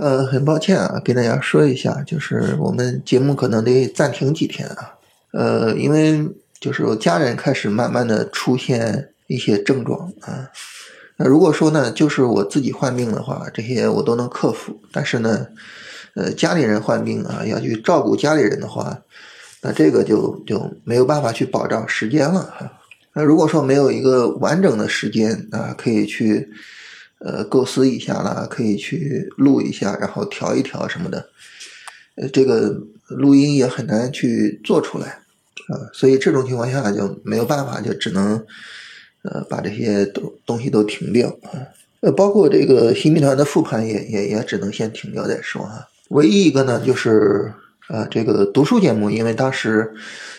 呃很抱歉啊，给大家说一下，就是我们节目可能得暂停几天啊。呃，因为就是我家人开始慢慢的出现一些症状啊。那如果说呢，就是我自己患病的话，这些我都能克服。但是呢，呃，家里人患病啊，要去照顾家里人的话，那这个就就没有办法去保障时间了哈。那如果说没有一个完整的时间啊，可以去。呃，构思一下啦，可以去录一下，然后调一调什么的。呃，这个录音也很难去做出来啊，所以这种情况下就没有办法，就只能呃把这些东东西都停掉啊。呃，包括这个新兵团的复盘也也也只能先停掉再说啊。唯一一个呢，就是呃这个读书节目，因为当时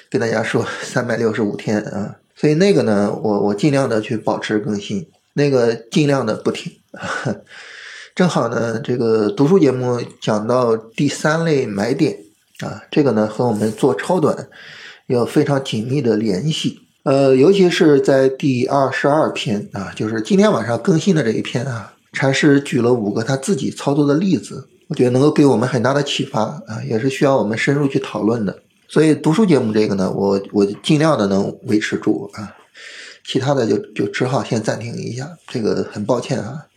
跟大家说三百六十五天啊，所以那个呢，我我尽量的去保持更新。那个尽量的不停，正好呢，这个读书节目讲到第三类买点啊，这个呢和我们做超短有非常紧密的联系。呃，尤其是在第二十二篇啊，就是今天晚上更新的这一篇啊，禅师举了五个他自己操作的例子，我觉得能够给我们很大的启发啊，也是需要我们深入去讨论的。所以读书节目这个呢，我我尽量的能维持住啊。其他的就就只好先暂停一下，这个很抱歉啊。